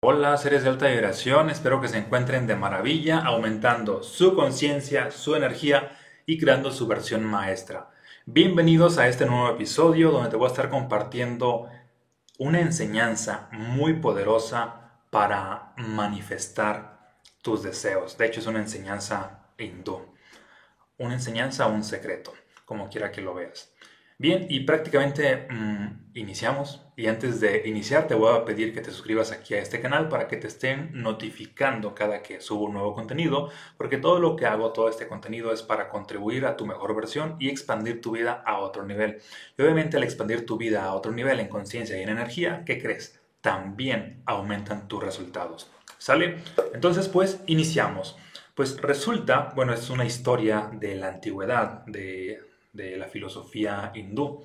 Hola seres de alta vibración, espero que se encuentren de maravilla, aumentando su conciencia, su energía y creando su versión maestra. Bienvenidos a este nuevo episodio donde te voy a estar compartiendo una enseñanza muy poderosa para manifestar tus deseos. De hecho es una enseñanza hindú, una enseñanza un secreto, como quiera que lo veas. Bien, y prácticamente mm, iniciamos. Y antes de iniciar, te voy a pedir que te suscribas aquí a este canal para que te estén notificando cada que subo un nuevo contenido, porque todo lo que hago, todo este contenido es para contribuir a tu mejor versión y expandir tu vida a otro nivel. Y obviamente al expandir tu vida a otro nivel en conciencia y en energía, ¿qué crees? También aumentan tus resultados. ¿Sale? Entonces, pues, iniciamos. Pues resulta, bueno, es una historia de la antigüedad, de de la filosofía hindú.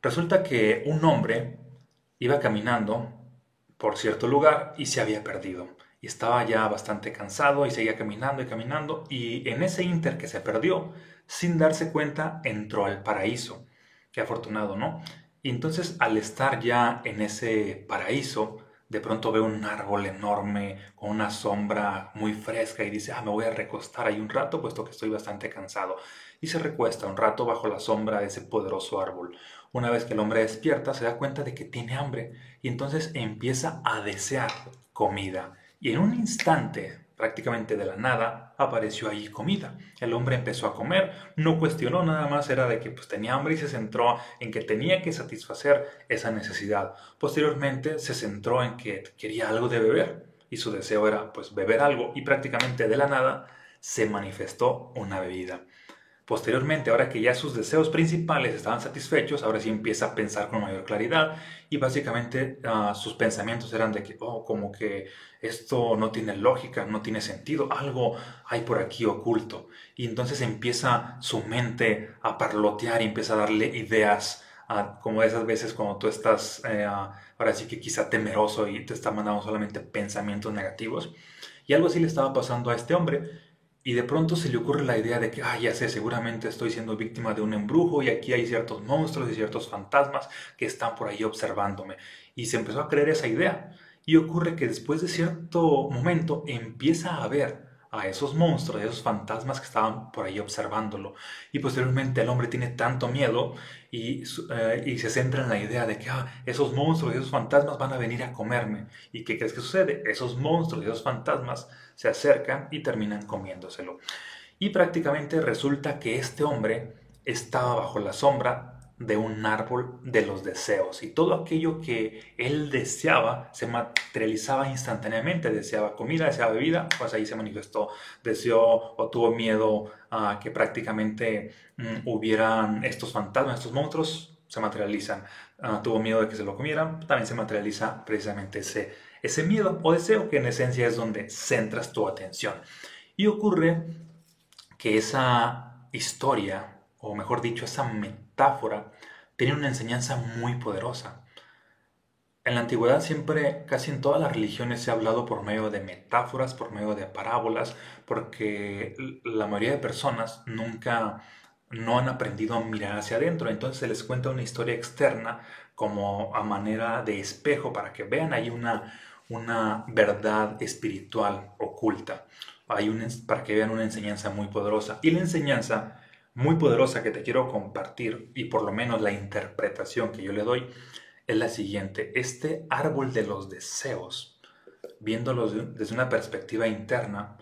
Resulta que un hombre iba caminando por cierto lugar y se había perdido. Y estaba ya bastante cansado y seguía caminando y caminando. Y en ese inter que se perdió, sin darse cuenta, entró al paraíso. Qué afortunado, ¿no? Y entonces al estar ya en ese paraíso, de pronto ve un árbol enorme con una sombra muy fresca y dice, ah, me voy a recostar ahí un rato, puesto que estoy bastante cansado. Y se recuesta un rato bajo la sombra de ese poderoso árbol. Una vez que el hombre despierta, se da cuenta de que tiene hambre y entonces empieza a desear comida. Y en un instante prácticamente de la nada, apareció allí comida. El hombre empezó a comer, no cuestionó nada más, era de que pues, tenía hambre y se centró en que tenía que satisfacer esa necesidad. Posteriormente se centró en que quería algo de beber y su deseo era pues beber algo y prácticamente de la nada se manifestó una bebida. Posteriormente, ahora que ya sus deseos principales estaban satisfechos, ahora sí empieza a pensar con mayor claridad y básicamente ah, sus pensamientos eran de que, oh, como que esto no tiene lógica, no tiene sentido, algo hay por aquí oculto. Y entonces empieza su mente a parlotear y empieza a darle ideas, a, como esas veces cuando tú estás, eh, ahora sí que quizá temeroso y te está mandando solamente pensamientos negativos. Y algo así le estaba pasando a este hombre y de pronto se le ocurre la idea de que, ah, ya sé, seguramente estoy siendo víctima de un embrujo y aquí hay ciertos monstruos y ciertos fantasmas que están por ahí observándome. Y se empezó a creer esa idea. Y ocurre que después de cierto momento empieza a ver a esos monstruos, a esos fantasmas que estaban por ahí observándolo. Y posteriormente el hombre tiene tanto miedo y, eh, y se centra en la idea de que ah, esos monstruos y esos fantasmas van a venir a comerme. ¿Y qué crees que sucede? Esos monstruos y esos fantasmas se acercan y terminan comiéndoselo. Y prácticamente resulta que este hombre estaba bajo la sombra de un árbol de los deseos. Y todo aquello que él deseaba se materializaba instantáneamente, deseaba comida, deseaba bebida, pues ahí se manifestó, deseó o tuvo miedo a que prácticamente mm, hubieran estos fantasmas, estos monstruos, se materializan, ah, tuvo miedo de que se lo comieran, también se materializa precisamente ese, ese miedo o deseo que en esencia es donde centras tu atención. Y ocurre que esa historia, o mejor dicho, esa metáfora, tiene una enseñanza muy poderosa. En la antigüedad siempre, casi en todas las religiones se ha hablado por medio de metáforas, por medio de parábolas, porque la mayoría de personas nunca no han aprendido a mirar hacia adentro, entonces se les cuenta una historia externa como a manera de espejo para que vean ahí una, una verdad espiritual oculta, hay un, para que vean una enseñanza muy poderosa. Y la enseñanza muy poderosa que te quiero compartir, y por lo menos la interpretación que yo le doy, es la siguiente. Este árbol de los deseos, viéndolo desde una perspectiva interna,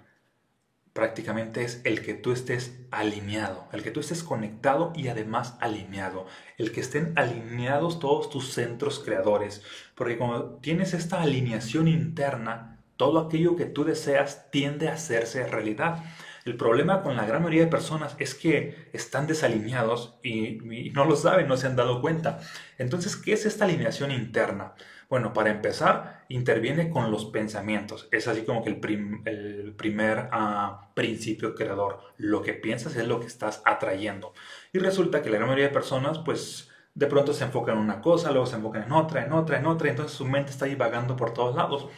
prácticamente es el que tú estés alineado, el que tú estés conectado y además alineado, el que estén alineados todos tus centros creadores, porque cuando tienes esta alineación interna, todo aquello que tú deseas tiende a hacerse realidad. El problema con la gran mayoría de personas es que están desalineados y, no lo saben, no se han dado cuenta. Entonces, ¿qué es esta alineación interna? Bueno, para empezar, interviene con los pensamientos. Es así como que el, primer ah, principio creador. Lo que piensas es lo que estás atrayendo. Y resulta que la gran mayoría de personas, pues, de pronto se enfocan en una cosa, luego se enfocan en otra, en otra, en otra, entonces su mente está divagando por todos lados.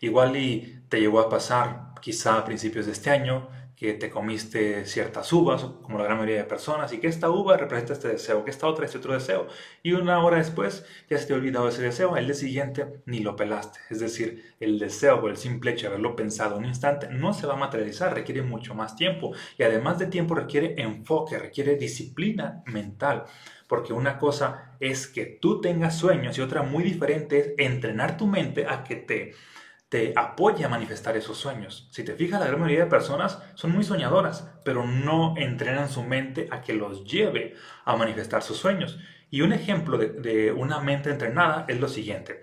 Igual y te llegó a pasar, quizá a principios de este año, que te comiste ciertas uvas, como la gran mayoría de personas, y que esta uva representa este deseo, que esta otra es otro deseo, y una hora después ya se te ha olvidado ese deseo, el día siguiente ni lo pelaste. Es decir, el deseo o el simple hecho de haberlo pensado un instante no se va a materializar, requiere mucho más tiempo, y además de tiempo requiere enfoque, requiere disciplina mental. Porque una cosa es que tú tengas sueños y otra muy diferente es entrenar tu mente a que te te apoya a manifestar esos sueños. Si te fijas, la gran mayoría de personas son muy soñadoras, pero no entrenan su mente a que los lleve a manifestar sus sueños. Y un ejemplo de, una mente entrenada es lo siguiente.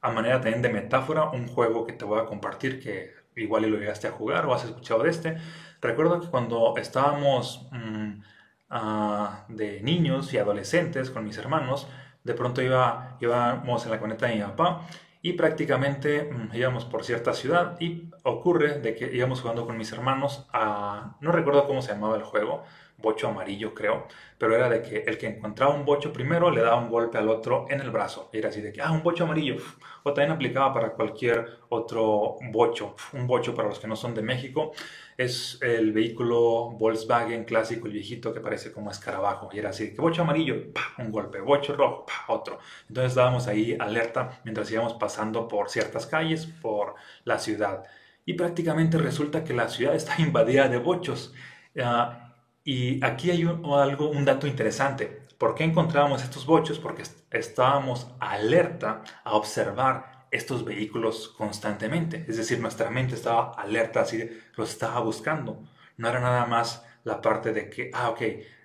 A manera también de metáfora, un juego que te voy a compartir que igual lo llegaste a jugar o has escuchado de este. Recuerdo que cuando estábamos mm, ah, de niños y adolescentes con mis hermanos, de pronto iba, íbamos en la coneta de mi papá y prácticamente mm, íbamos por cierta ciudad y ocurre de que íbamos jugando con mis hermanos a, no recuerdo cómo se llamaba el juego, bocho amarillo creo, pero era de que el que encontraba un bocho primero le daba un golpe al otro en el brazo, era así de que, ah, un bocho amarillo, o también aplicaba para cualquier otro bocho, un bocho para los que no son de México, es el vehículo Volkswagen clásico, el viejito que parece como escarabajo. Y era así, que bocho amarillo, un golpe, bocho rojo, otro. Entonces estábamos ahí alerta mientras íbamos pasando por ciertas calles, por la ciudad. Y prácticamente resulta que la ciudad está invadida de bochos. Ah, y aquí hay algo, un dato interesante. ¿Por qué encontrábamos estos bochos? Porque estábamos alerta a observar estos vehículos constantemente. Es decir, nuestra mente estaba alerta, así los estaba buscando. No era nada más la parte de que, ah, ok,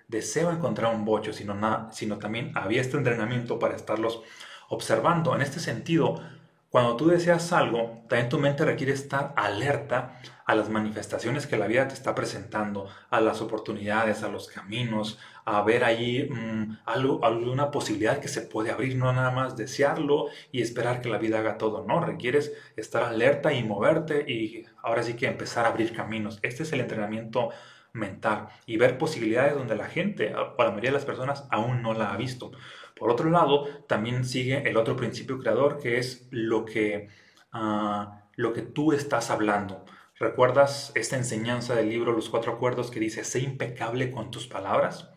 deseo encontrar un bocho, sino, nada, sino también había este entrenamiento para estarlos observando. En este sentido, cuando tú deseas algo, también tu mente requiere estar alerta a las manifestaciones que la vida te está presentando, a las oportunidades, a los caminos, a ver ahí mm, algo, alguna posibilidad que se puede abrir, no nada más desearlo y esperar que la vida haga todo, no, requieres estar alerta y moverte y ahora sí que empezar a abrir caminos. Este es el entrenamiento mental y ver posibilidades donde la gente, o la mayoría de las personas, aún no la ha visto. Por otro lado, también sigue el otro principio creador que es lo que, ah, lo que tú estás hablando. ¿Recuerdas esta enseñanza del libro Los Cuatro Acuerdos que dice, sé impecable con tus palabras?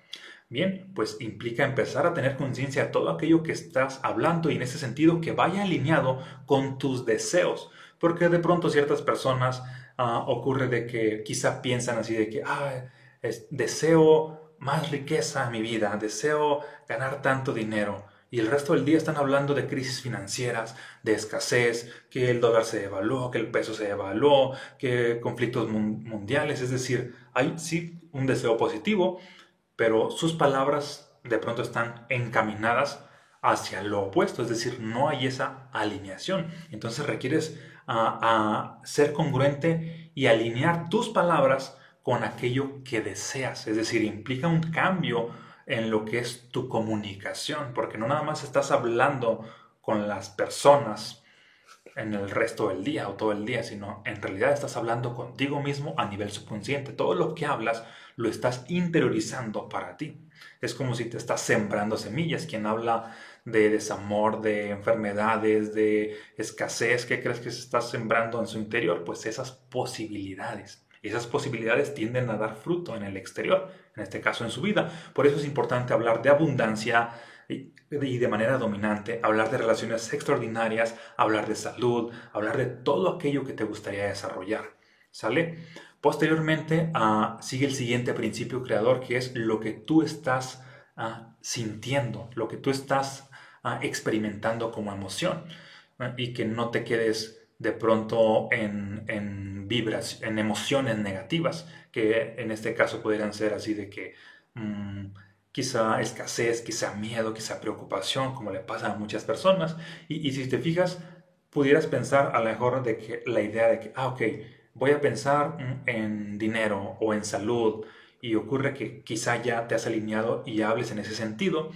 Bien, pues implica empezar a tener conciencia de todo aquello que estás hablando y en ese sentido que vaya alineado con tus deseos. Porque de pronto ciertas personas ah, ocurre de que quizá piensan así de que, ah, deseo más riqueza en mi vida, deseo ganar tanto dinero. Y el resto del día están hablando de crisis financieras, de escasez, que el dólar se devaluó, que el peso se devaluó, que conflictos mundiales. Es decir, hay sí un deseo positivo, pero sus palabras de pronto están encaminadas hacia lo opuesto, es decir, no hay esa alineación. Entonces requieres a ser congruente y alinear tus palabras con aquello que deseas. Es decir, implica un cambio en lo que es tu comunicación, porque no nada más estás hablando con las personas en el resto del día o todo el día, sino en realidad estás hablando contigo mismo a nivel subconsciente. Todo lo que hablas lo estás interiorizando para ti. Es como si te estás sembrando semillas. Quien habla de desamor, de enfermedades, de escasez, ¿qué crees que se está sembrando en su interior? Pues esas posibilidades. Esas posibilidades tienden a dar fruto en el exterior, en este caso en su vida. Por eso es importante hablar de abundancia y de manera dominante, hablar de relaciones extraordinarias, hablar de salud, hablar de todo aquello que te gustaría desarrollar. ¿Sale? Posteriormente uh, sigue el siguiente principio creador que es lo que tú estás ah, sintiendo, lo que tú estás experimentando como emoción y que no te quedes de pronto en, en, vibras, en emociones negativas, que en este caso podrían ser así de que mm, quizá escasez, quizá miedo, quizá preocupación, como le pasa a muchas personas. Y, y, si te fijas, pudieras pensar a lo mejor de que la idea de que, ah, ok, voy a pensar mm, en dinero o en salud, y ocurre que quizá ya te has alineado y hables en ese sentido,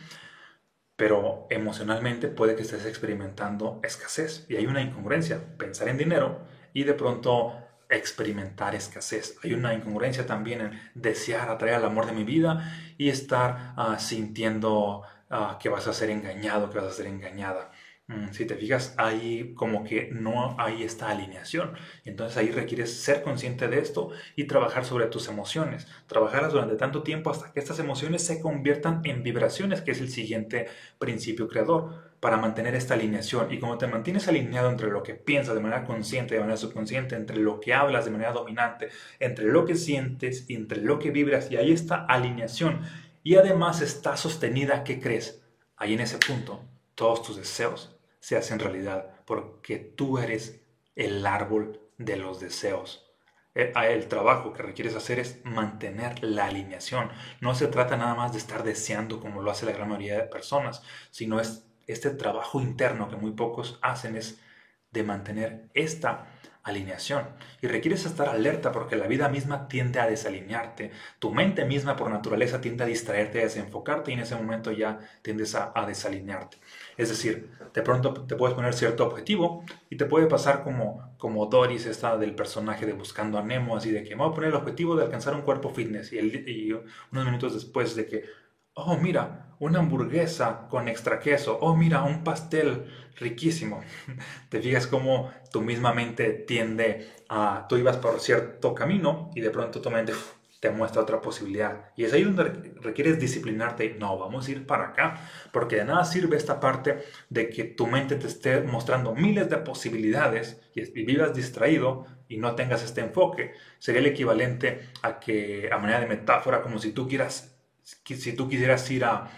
pero emocionalmente puede que estés experimentando escasez y hay una incongruencia, pensar en dinero y de pronto experimentar escasez. Hay una incongruencia también en desear atraer al amor de mi vida y estar ah, sintiendo ah, que vas a ser engañado, que vas a ser engañada. Mm, si te fijas, ahí como que no hay esta alineación. Entonces ahí requieres ser consciente de esto y trabajar sobre tus emociones. Trabajarlas durante tanto tiempo hasta que estas emociones se conviertan en vibraciones, que es el siguiente principio creador, para mantener esta alineación. Y como te mantienes alineado entre lo que piensas de manera consciente y de manera subconsciente, entre lo que hablas de manera dominante, entre lo que sientes y entre lo que vibras, y ahí está alineación. Y además está sostenida, ¿qué crees? Ahí en ese punto, todos tus deseos se hacen realidad, porque tú eres el árbol de los deseos. Eh, ah, el trabajo que requieres hacer es mantener la alineación. No se trata nada más de estar deseando como lo hace la gran mayoría de personas, sino es este trabajo interno que muy pocos hacen es de mantener esta alineación. Y requieres estar alerta porque la vida misma tiende a desalinearte. Tu mente misma por naturaleza tiende a distraerte, a desenfocarte y en ese momento ya tiendes a, desalinearte. Es decir, de pronto te puedes poner cierto objetivo y te puede pasar como, como Doris, esta del personaje de Buscando a Nemo, así de que me voy a poner el objetivo de alcanzar un cuerpo fitness y, y unos minutos después de que oh, mira, una hamburguesa con extra queso, oh, mira, un pastel riquísimo. Te fijas cómo tu misma mente tiende a, tú ibas por cierto camino y de pronto tu mente te muestra otra posibilidad. Y es ahí donde requieres disciplinarte. No, vamos a ir para acá. Porque de nada sirve esta parte de que tu mente te esté mostrando miles de posibilidades y, vivas distraído y no tengas este enfoque. Sería el equivalente a que, a manera de metáfora, como si tú quieras si tú quisieras ir a,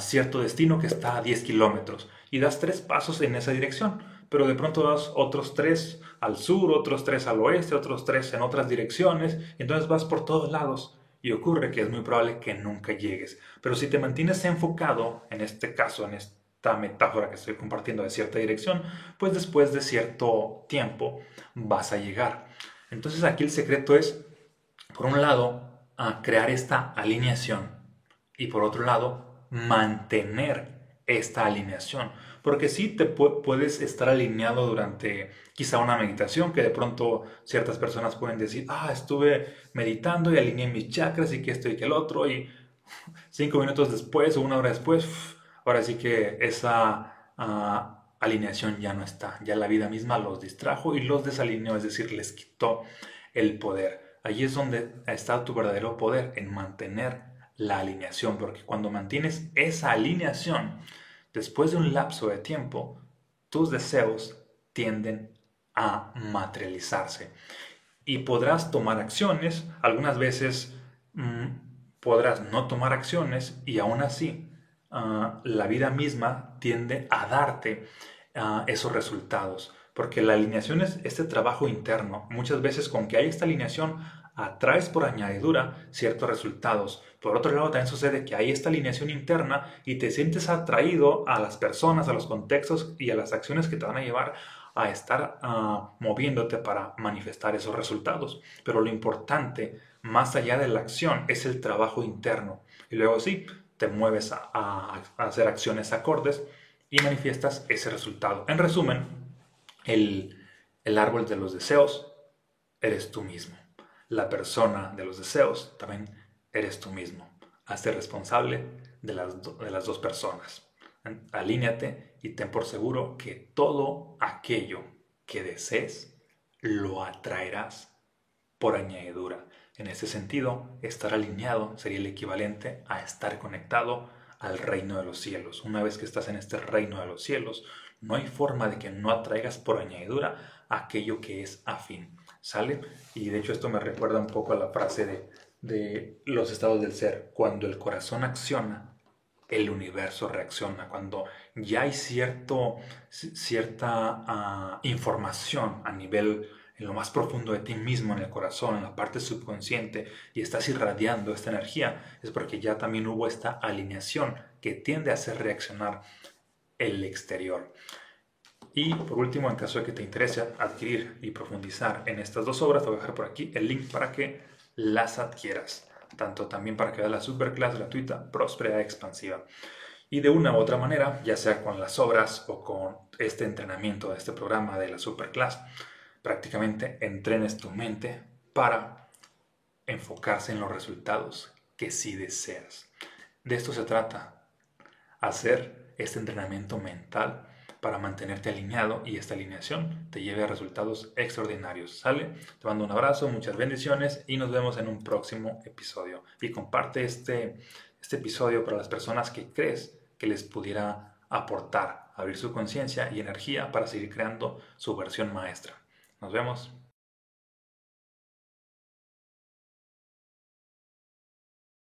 cierto destino que está a 10 kilómetros y das tres pasos en esa dirección, pero de pronto das otros tres al sur, otros tres al oeste, otros tres en otras direcciones, entonces vas por todos lados y ocurre que es muy probable que nunca llegues. Pero si te mantienes enfocado, en este caso, en esta metáfora que estoy compartiendo de cierta dirección, pues después de cierto tiempo vas a llegar. Entonces aquí el secreto es, por un lado, crear esta alineación y por otro lado mantener esta alineación. Porque sí te puedes estar alineado durante quizá una meditación, que de pronto ciertas personas pueden decir, ah, estuve meditando y alineé mis chakras y que esto y que el otro, y cinco minutos después o una hora después, ahora sí que esa ah, alineación ya no está, ya la vida misma los distrajo y los desalineó, es decir, les quitó el poder. Allí es donde está tu verdadero poder, en mantener la alineación, porque cuando mantienes esa alineación, después de un lapso de tiempo, tus deseos tienden a materializarse. Y podrás tomar acciones, algunas veces mm, podrás no tomar acciones y aún así ah, la vida misma tiende a darte ah, esos resultados porque la alineación es este trabajo interno. Muchas veces con que hay esta alineación atraes por añadidura ciertos resultados. Por otro lado, también sucede que hay esta alineación interna y te sientes atraído a las personas, a los contextos y a las acciones que te van a llevar a estar ah, moviéndote para manifestar esos resultados. Pero lo importante, más allá de la acción, es el trabajo interno. Y luego sí, te mueves a, a hacer acciones acordes y manifiestas ese resultado. En resumen, el, árbol de los deseos eres tú mismo. La persona de los deseos también eres tú mismo. Hazte responsable de las, de las dos personas. Alíñate y ten por seguro que todo aquello que desees lo atraerás por añadidura. En ese sentido, estar alineado sería el equivalente a estar conectado al reino de los cielos. Una vez que estás en este reino de los cielos, no hay forma de que no atraigas por añadidura aquello que es afín. ¿Sale? Y de hecho esto me recuerda un poco a la frase de, de los estados del ser. Cuando el corazón acciona, el universo reacciona. Cuando ya hay cierto, cierta ah, información a nivel en lo más profundo de ti mismo, en el corazón, en la parte subconsciente, y estás irradiando esta energía, es porque ya también hubo esta alineación que tiende a hacer reaccionar el exterior. Y por último, en caso de que te interese adquirir y profundizar en estas dos obras, te voy a dejar por aquí el link para que las adquieras. Tanto también para que veas la superclass gratuita Próspera Expansiva. Y de una u otra manera, ya sea con las obras o con este entrenamiento de este programa de la superclass, prácticamente entrenes tu mente para enfocarse en los resultados que sí deseas. De esto se trata, hacer este entrenamiento mental para mantenerte alineado y esta alineación te lleve a resultados extraordinarios. ¿Sale? Te mando un abrazo, muchas bendiciones y nos vemos en un próximo episodio. Y comparte este, este episodio para las personas que crees que les pudiera aportar, abrir su conciencia y energía para seguir creando su versión maestra. Nos vemos.